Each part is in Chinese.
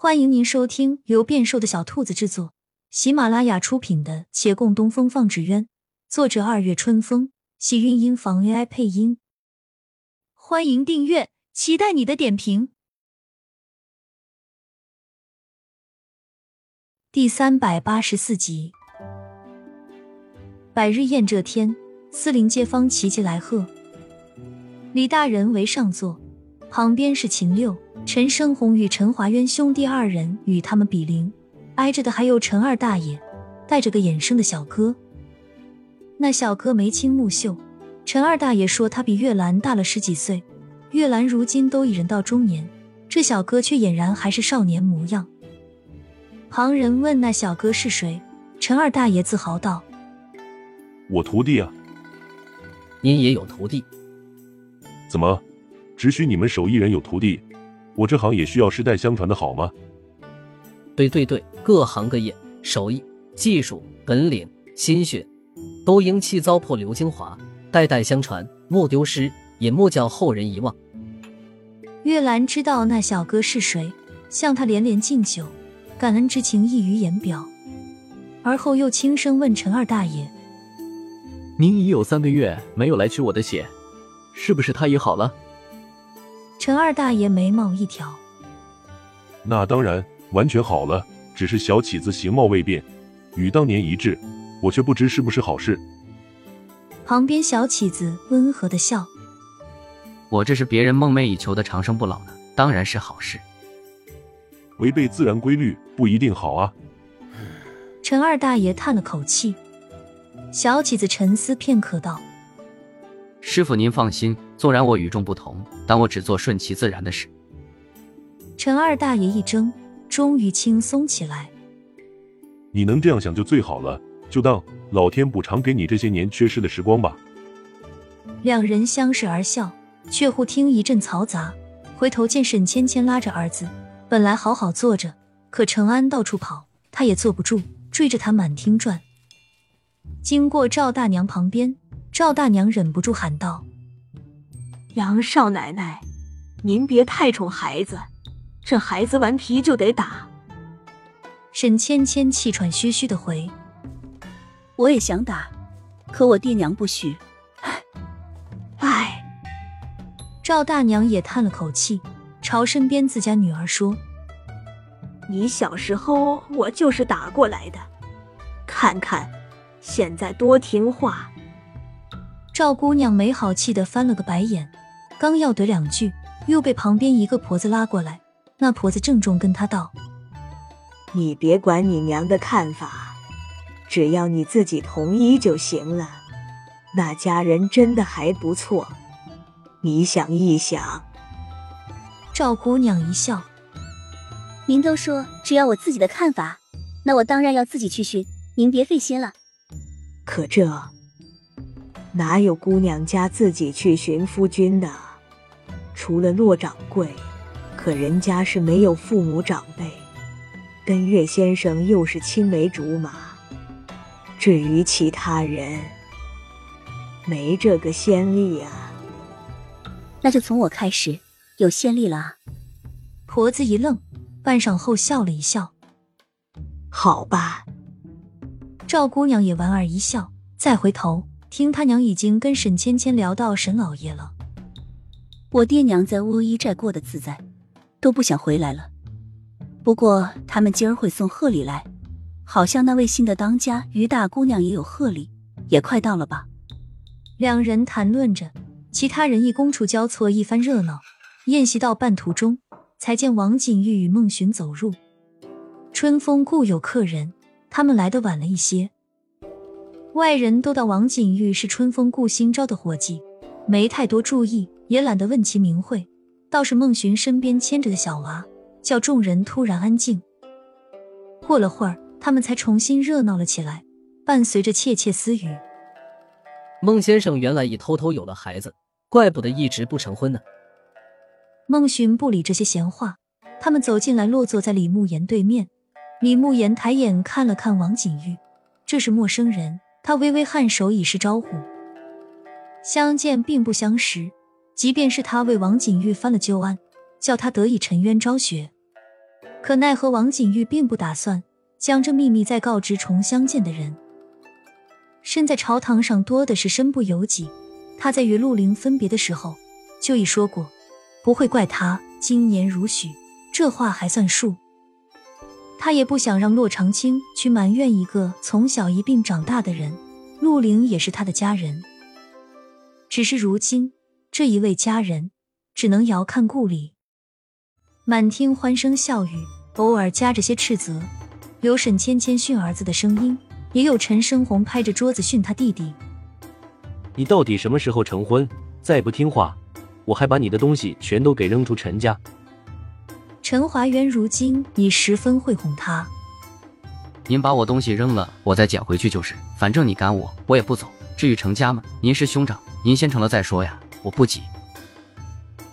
欢迎您收听由变瘦的小兔子制作、喜马拉雅出品的《且共东风放纸鸢》，作者二月春风，喜韵音房 AI 配音。欢迎订阅，期待你的点评。第三百八十四集，百日宴这天，四邻街坊齐齐来贺，李大人为上座，旁边是秦六。陈生红与陈华渊兄弟二人与他们比邻，挨着的还有陈二大爷，带着个衍生的小哥。那小哥眉清目秀，陈二大爷说他比月兰大了十几岁。月兰如今都已人到中年，这小哥却俨然还是少年模样。旁人问那小哥是谁，陈二大爷自豪道：“我徒弟啊。”您也有徒弟？怎么，只许你们手艺人有徒弟？我这行也需要世代相传的好吗？对对对，各行各业手艺、技术、本领、心血，都应弃糟粕留精华，代代相传，莫丢失，也莫叫后人遗忘。月兰知道那小哥是谁，向他连连敬酒，感恩之情溢于言表。而后又轻声问陈二大爷：“您已有三个月没有来取我的血，是不是他也好了？”陈二大爷眉毛一挑，那当然完全好了，只是小起子形貌未变，与当年一致，我却不知是不是好事。旁边小起子温和的笑：“我这是别人梦寐以求的长生不老呢，当然是好事。违背自然规律不一定好啊。”陈二大爷叹了口气，小起子沉思片刻道。师傅，您放心，纵然我与众不同，但我只做顺其自然的事。陈二大爷一怔，终于轻松起来。你能这样想就最好了，就当老天补偿给你这些年缺失的时光吧。两人相视而笑，却忽听一阵嘈杂，回头见沈芊芊拉着儿子，本来好好坐着，可陈安到处跑，他也坐不住，追着他满厅转。经过赵大娘旁边。赵大娘忍不住喊道：“杨少奶奶，您别太宠孩子，这孩子顽皮就得打。”沈芊芊气喘吁吁的回：“我也想打，可我爹娘不许。”唉，赵大娘也叹了口气，朝身边自家女儿说：“你小时候我就是打过来的，看看现在多听话。”赵姑娘没好气的翻了个白眼，刚要怼两句，又被旁边一个婆子拉过来。那婆子郑重跟她道：“你别管你娘的看法，只要你自己同意就行了。那家人真的还不错，你想一想。”赵姑娘一笑：“您都说只要我自己的看法，那我当然要自己去寻，您别费心了。可这……”哪有姑娘家自己去寻夫君的？除了骆掌柜，可人家是没有父母长辈，跟岳先生又是青梅竹马。至于其他人，没这个先例啊。那就从我开始有先例了。婆子一愣，半晌后笑了一笑。好吧。赵姑娘也莞尔一笑，再回头。听他娘已经跟沈芊芊聊到沈老爷了，我爹娘在乌衣寨过得自在，都不想回来了。不过他们今儿会送贺礼来，好像那位新的当家于大姑娘也有贺礼，也快到了吧？两人谈论着，其他人一觥筹交错一番热闹。宴席到半途中，才见王景玉与孟寻走入。春风故有客人，他们来的晚了一些。外人都道王景玉是春风顾新招的伙计，没太多注意，也懒得问其名讳。倒是孟寻身边牵着的小娃，叫众人突然安静。过了会儿，他们才重新热闹了起来，伴随着窃窃私语。孟先生原来已偷偷有了孩子，怪不得一直不成婚呢。孟寻不理这些闲话，他们走进来，落座在李慕言对面。李慕言抬眼看了看王景玉，这是陌生人。他微微颔首以示招呼，相见并不相识。即便是他为王景玉翻了旧案，叫他得以沉冤昭雪，可奈何王景玉并不打算将这秘密再告知重相见的人。身在朝堂上多的是身不由己。他在与陆凌分别的时候就已说过，不会怪他今年如许，这话还算数。他也不想让洛长青去埋怨一个从小一并长大的人，陆凌也是他的家人。只是如今这一位家人只能遥看故里。满厅欢声笑语，偶尔夹着些斥责。刘沈芊芊训儿子的声音，也有陈生红拍着桌子训他弟弟：“你到底什么时候成婚？再不听话，我还把你的东西全都给扔出陈家。”陈华元如今已十分会哄他：“您把我东西扔了，我再捡回去就是。反正你赶我，我也不走。至于成家吗？您是兄长，您先成了再说呀，我不急。”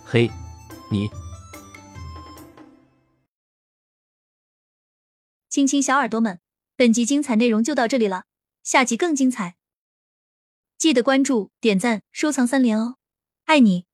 嘿，你。亲亲小耳朵们，本集精彩内容就到这里了，下集更精彩，记得关注、点赞、收藏三连哦，爱你！